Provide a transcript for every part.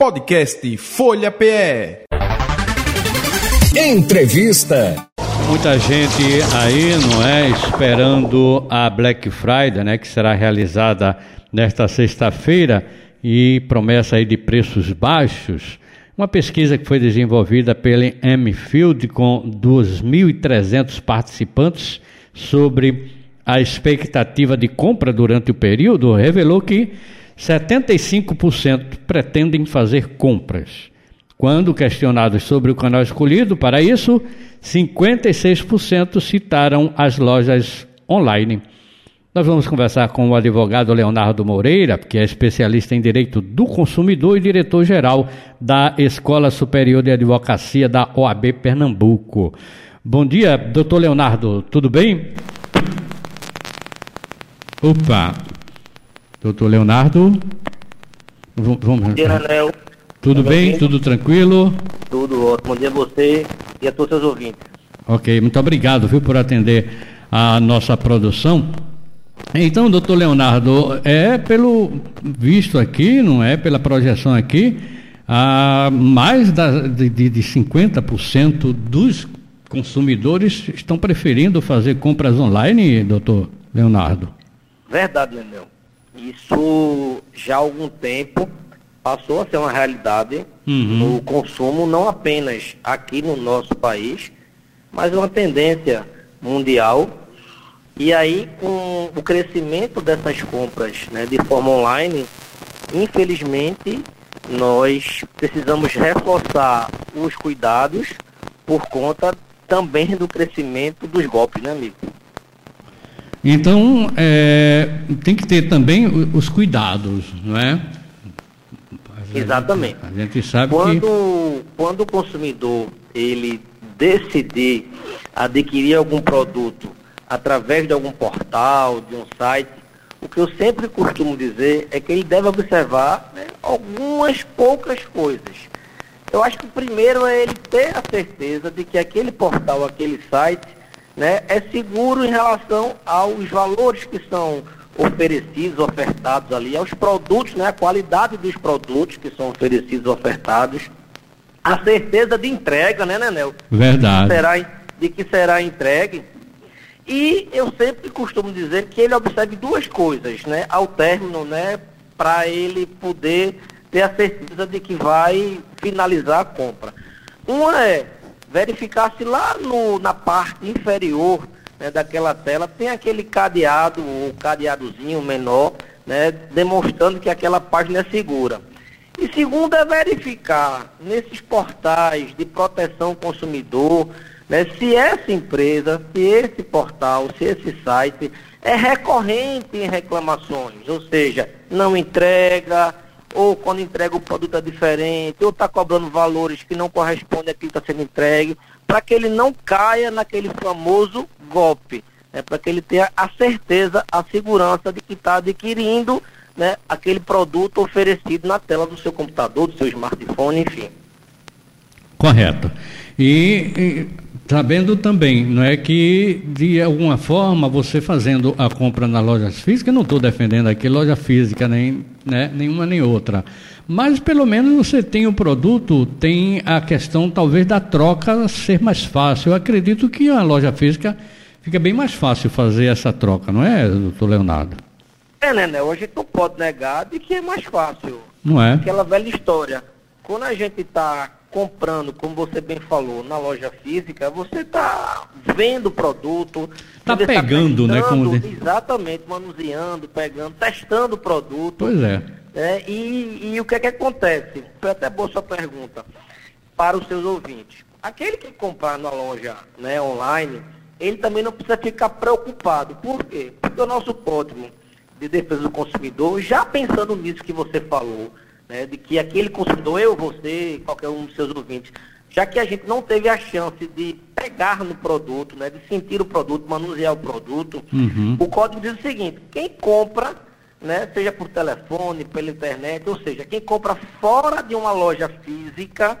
Podcast Folha PE. Entrevista. Muita gente aí, não é, esperando a Black Friday, né, que será realizada nesta sexta-feira e promessa aí de preços baixos. Uma pesquisa que foi desenvolvida pela M-Field com 2.300 participantes sobre a expectativa de compra durante o período revelou que 75% pretendem fazer compras. Quando questionados sobre o canal escolhido para isso, 56% citaram as lojas online. Nós vamos conversar com o advogado Leonardo Moreira, que é especialista em direito do consumidor e diretor-geral da Escola Superior de Advocacia da OAB Pernambuco. Bom dia, doutor Leonardo, tudo bem? Opa, doutor Leonardo. Vamos. Bom dia, Anel. Tudo bem? Tudo tranquilo? Tudo ótimo. Bom dia a você e a todos os ouvintes. Ok, muito obrigado, viu, por atender a nossa produção. Então, doutor Leonardo, é pelo visto aqui, não é? Pela projeção aqui, a mais da, de, de 50% dos consumidores estão preferindo fazer compras online, doutor Leonardo. Verdade, Leonel. Isso já há algum tempo passou a ser uma realidade uhum. no consumo, não apenas aqui no nosso país, mas uma tendência mundial e aí, com o crescimento dessas compras né, de forma online, infelizmente, nós precisamos reforçar os cuidados por conta também do crescimento dos golpes, né, amigo? Então, é, tem que ter também os cuidados, não é? Exatamente. A gente sabe quando, que... Quando o consumidor, ele decidir adquirir algum produto através de algum portal, de um site, o que eu sempre costumo dizer é que ele deve observar né, algumas poucas coisas. Eu acho que o primeiro é ele ter a certeza de que aquele portal, aquele site, né, é seguro em relação aos valores que são oferecidos, ofertados ali, aos produtos, né, a qualidade dos produtos que são oferecidos, ofertados, a certeza de entrega, né, Nenel? Verdade. De que será, de que será entregue e eu sempre costumo dizer que ele observe duas coisas, né, ao término, né, para ele poder ter a certeza de que vai finalizar a compra. Uma é verificar se lá no, na parte inferior né, daquela tela tem aquele cadeado, o cadeadozinho menor, né, demonstrando que aquela página é segura. E segundo é verificar nesses portais de proteção ao consumidor, né? Se essa empresa, se esse portal, se esse site é recorrente em reclamações, ou seja, não entrega, ou quando entrega o produto é diferente, ou está cobrando valores que não correspondem àquilo que está sendo entregue, para que ele não caia naquele famoso golpe, né? para que ele tenha a certeza, a segurança de que está adquirindo né, aquele produto oferecido na tela do seu computador, do seu smartphone, enfim. Correto. E, e Sabendo também, não é que de alguma forma você fazendo a compra nas lojas físicas, não estou defendendo aqui loja física, nem né, nenhuma nem outra, mas pelo menos você tem o produto, tem a questão talvez da troca ser mais fácil. Eu acredito que a loja física fica bem mais fácil fazer essa troca, não é, doutor Leonardo? É, né, né? Hoje não pode negar de que é mais fácil. Não é? Aquela velha história. Quando a gente está comprando, como você bem falou, na loja física, você está vendo o produto. Está pegando, tá né? Como... Exatamente, manuseando, pegando, testando o produto. Pois é. é e, e, o que é que acontece? Foi até boa sua pergunta para os seus ouvintes. Aquele que comprar na loja né, online, ele também não precisa ficar preocupado. Por quê? Porque o nosso código de defesa do consumidor, já pensando nisso que você falou, né, de que aquele consumidor, eu, você, qualquer um dos seus ouvintes, já que a gente não teve a chance de pegar no produto, né, de sentir o produto, manusear o produto, uhum. o código diz o seguinte, quem compra, né, seja por telefone, pela internet, ou seja, quem compra fora de uma loja física,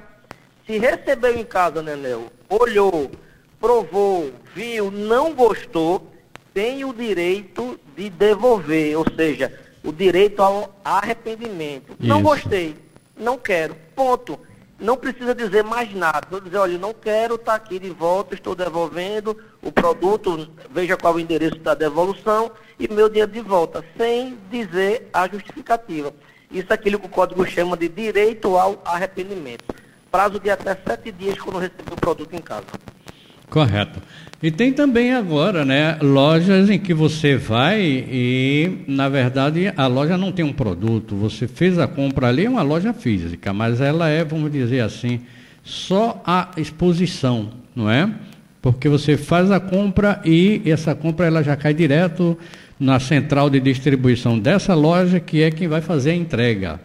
se recebeu em casa, né, Nel, olhou, provou, viu, não gostou, tem o direito de devolver, ou seja, o direito ao arrependimento. Isso. Não gostei. não quero. Ponto. Não precisa dizer mais nada. Vou dizer, olha, não quero, está aqui de volta, estou devolvendo o produto, veja qual o endereço da devolução e meu dinheiro de volta, sem dizer a justificativa. Isso é aquilo que o código chama de direito ao arrependimento. Prazo de até sete dias quando receber o produto em casa. Correto. E tem também agora, né, lojas em que você vai e, na verdade, a loja não tem um produto. Você fez a compra ali, é uma loja física, mas ela é, vamos dizer assim, só a exposição, não é? Porque você faz a compra e essa compra ela já cai direto na central de distribuição dessa loja, que é quem vai fazer a entrega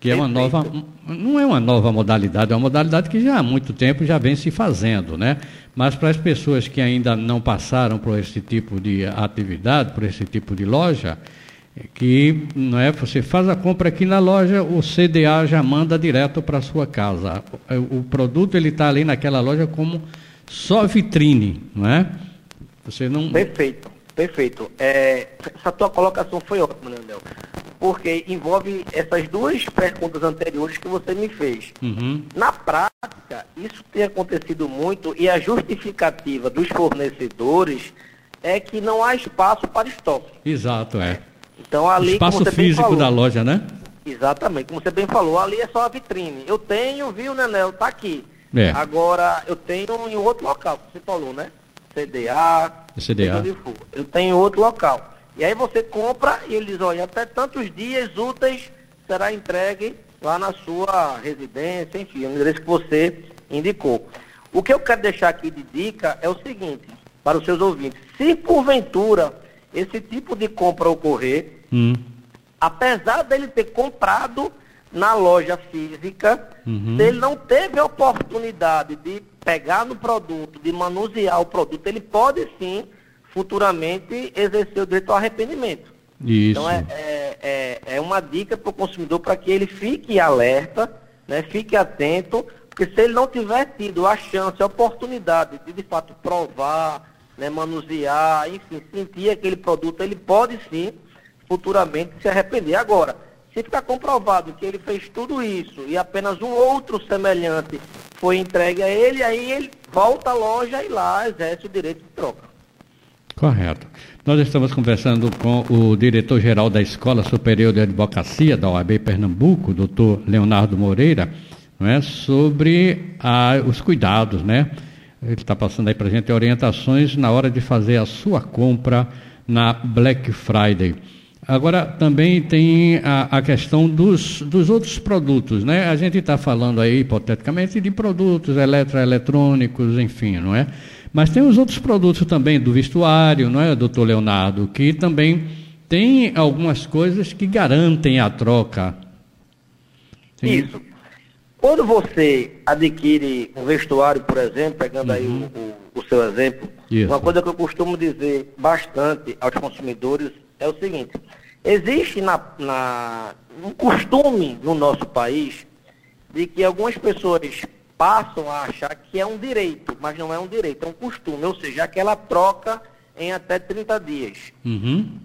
que é uma nova, não é uma nova modalidade, é uma modalidade que já há muito tempo já vem se fazendo, né? Mas para as pessoas que ainda não passaram por esse tipo de atividade, por esse tipo de loja, é que não é, você faz a compra aqui na loja, o CDA já manda direto para a sua casa. O, o produto ele está ali naquela loja como só vitrine, não é? Você não. Perfeito, perfeito. É, essa tua colocação foi ótima, Leonel porque envolve essas duas perguntas anteriores que você me fez. Uhum. Na prática, isso tem acontecido muito e a justificativa dos fornecedores é que não há espaço para estoque. Exato, é. Então ali, espaço físico falou, da loja, né? Exatamente, como você bem falou, ali é só a vitrine. Eu tenho, viu, Nenel, tá aqui. É. Agora, eu tenho em outro local, você falou, né? CDA, CDA. Eu tenho em outro local. E aí você compra e ele diz, olha, até tantos dias úteis será entregue lá na sua residência, enfim, o endereço que você indicou. O que eu quero deixar aqui de dica é o seguinte, para os seus ouvintes, se porventura esse tipo de compra ocorrer, hum. apesar dele ter comprado na loja física, uhum. se ele não teve a oportunidade de pegar no produto, de manusear o produto, ele pode sim futuramente exercer o direito ao arrependimento. Isso. Então é, é, é, é uma dica para o consumidor para que ele fique alerta, né, fique atento, porque se ele não tiver tido a chance, a oportunidade de de fato provar, né, manusear, enfim, sentir aquele produto, ele pode sim futuramente se arrepender. Agora, se ficar comprovado que ele fez tudo isso e apenas um outro semelhante foi entregue a ele, aí ele volta à loja e lá exerce o direito de troca. Correto. Nós estamos conversando com o diretor-geral da Escola Superior de Advocacia da OAB Pernambuco, doutor Leonardo Moreira, não é, sobre a, os cuidados, né? Ele está passando aí para a gente orientações na hora de fazer a sua compra na Black Friday. Agora, também tem a, a questão dos, dos outros produtos, né? A gente está falando aí, hipoteticamente, de produtos eletroeletrônicos, enfim, não é? Mas tem os outros produtos também do vestuário, não é, doutor Leonardo, que também tem algumas coisas que garantem a troca. Sim. Isso. Quando você adquire um vestuário, por exemplo, pegando uhum. aí o, o, o, seu exemplo, Isso. uma coisa que eu costumo dizer bastante aos consumidores é o seguinte, existe na, na, um costume no nosso país de que algumas pessoas passam a achar que é um direito, mas não é um direito, é um costume, ou seja, aquela troca em até 30 dias. Uhum.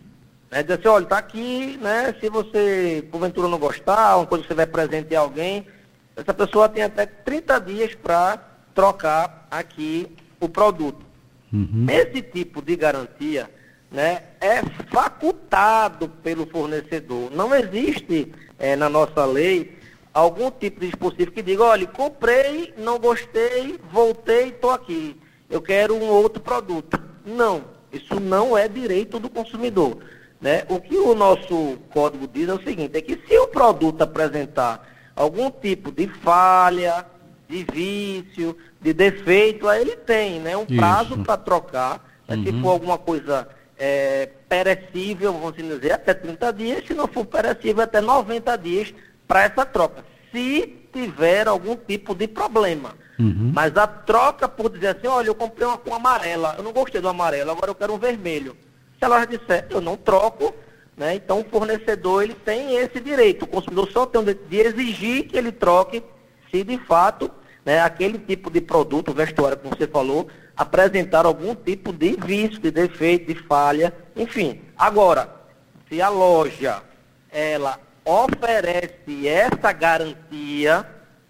Né, dizer assim, olha, está aqui, né? Se você, porventura, não gostar, uma coisa que você vai presentear alguém, essa pessoa tem até 30 dias para trocar aqui o produto. Uhum. Esse tipo de garantia né, é facultado pelo fornecedor. Não existe é, na nossa lei algum tipo de dispositivo que diga, olha, comprei, não gostei, voltei, estou aqui. Eu quero um outro produto. Não, isso não é direito do consumidor. Né? O que o nosso código diz é o seguinte, é que se o produto apresentar algum tipo de falha, de vício, de defeito, aí ele tem né? um prazo para trocar. Né? Uhum. Se for alguma coisa é, perecível, vamos dizer, até 30 dias, se não for perecível, até 90 dias para essa troca, se tiver algum tipo de problema. Uhum. Mas a troca por dizer assim, olha, eu comprei uma com amarela, eu não gostei do amarelo, agora eu quero um vermelho. Se ela disser, eu não troco, né? Então o fornecedor ele tem esse direito. O consumidor só tem o direito de exigir que ele troque se de fato né, aquele tipo de produto, vestuário, como você falou, apresentar algum tipo de vício, de defeito, de falha, enfim. Agora, se a loja ela oferece essa garantia,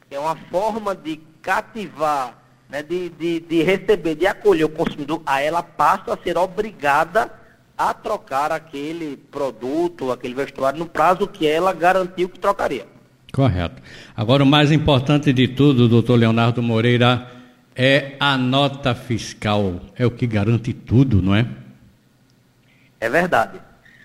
que é uma forma de cativar, né, de, de, de receber, de acolher o consumidor, aí ela passa a ser obrigada a trocar aquele produto, aquele vestuário, no prazo que ela garantiu que trocaria. Correto. Agora, o mais importante de tudo, doutor Leonardo Moreira, é a nota fiscal. É o que garante tudo, não é? É verdade.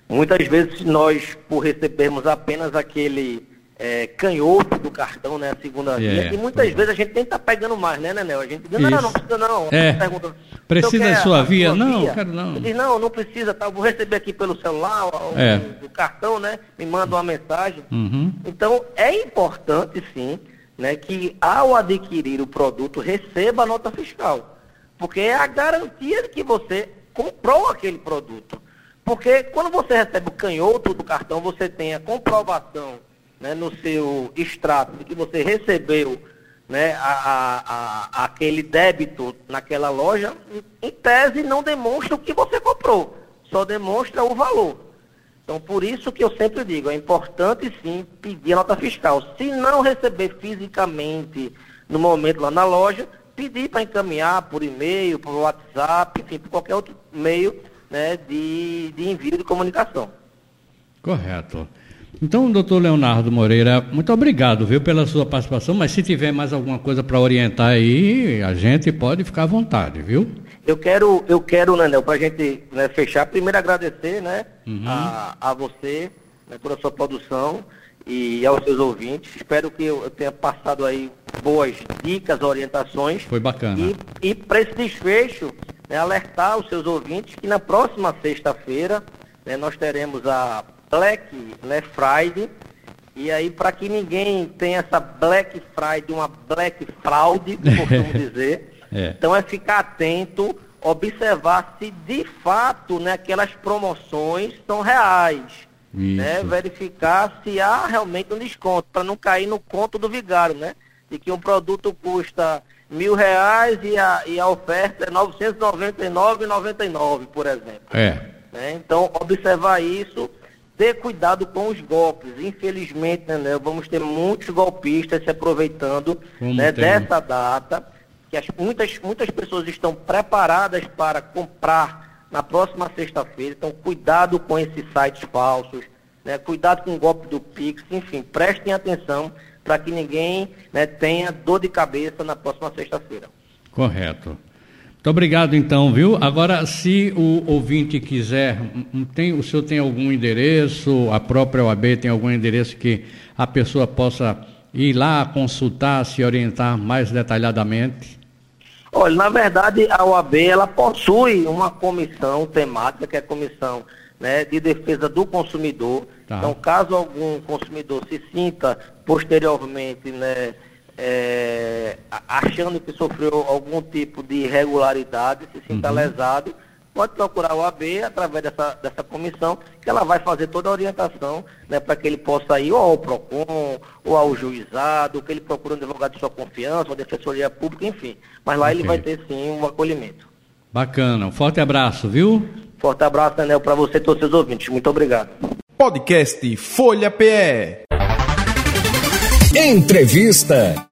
Muitas vezes nós, por recebermos apenas aquele é, canhoto do cartão, né? A segunda via. É, e muitas vezes a gente estar tá pegando mais, né, Nenel? A gente diz, não, não, não precisa não. É. Pergunta, precisa de sua via? Não, via? quero não. Diz, não, não precisa, tá? Vou receber aqui pelo celular, o, é. o cartão, né? Me manda uma mensagem. Uhum. Então, é importante, sim, né, que ao adquirir o produto, receba a nota fiscal. Porque é a garantia de que você comprou aquele produto. Porque quando você recebe o canhoto do cartão, você tem a comprovação né, no seu extrato de que você recebeu né, a, a, a, aquele débito naquela loja, em tese não demonstra o que você comprou, só demonstra o valor. Então, por isso que eu sempre digo, é importante sim pedir a nota fiscal. Se não receber fisicamente no momento lá na loja, pedir para encaminhar por e-mail, por WhatsApp, enfim, por qualquer outro meio né, de, de envio de comunicação. Correto. Então, doutor Leonardo Moreira, muito obrigado, viu, pela sua participação, mas se tiver mais alguma coisa para orientar aí, a gente pode ficar à vontade, viu? Eu quero, eu quero, Nanel, para a gente né, fechar, primeiro agradecer, né, uhum. a, a você, né, por a sua produção e aos seus ouvintes. Espero que eu, eu tenha passado aí boas dicas, orientações. Foi bacana. E, e para esse desfecho, né, alertar os seus ouvintes que na próxima sexta-feira né, nós teremos a Black né, Friday. E aí, para que ninguém tenha essa Black Friday, uma Black Fraud, como costumo dizer, é. então é ficar atento, observar se de fato né, aquelas promoções são reais. Né, verificar se há realmente um desconto, para não cair no conto do vigário, né? De que um produto custa mil reais e a, e a oferta é R$ 999,99, por exemplo. É. Né? Então, observar isso ter cuidado com os golpes. Infelizmente, né, vamos ter muitos golpistas se aproveitando né, dessa data, que as, muitas, muitas pessoas estão preparadas para comprar na próxima sexta-feira. Então, cuidado com esses sites falsos, né, cuidado com o golpe do Pix, enfim, prestem atenção para que ninguém né, tenha dor de cabeça na próxima sexta-feira. Correto. Muito obrigado, então, viu? Agora, se o ouvinte quiser, tem, o senhor tem algum endereço, a própria OAB tem algum endereço que a pessoa possa ir lá consultar, se orientar mais detalhadamente? Olha, na verdade, a OAB ela possui uma comissão temática, que é a comissão né, de defesa do consumidor. Tá. Então, caso algum consumidor se sinta posteriormente né, é, achando que sofreu algum tipo de irregularidade, se sinta uhum. lesado, pode procurar o AB através dessa, dessa comissão, que ela vai fazer toda a orientação né, para que ele possa ir ou ao PROCON, ou ao juizado, que ele procure um advogado de sua confiança, uma defensoria pública, enfim. Mas lá okay. ele vai ter sim um acolhimento. Bacana. Um forte abraço, viu? Forte abraço, Daniel, para você e todos os seus ouvintes. Muito obrigado. Podcast Folha PE. Entrevista.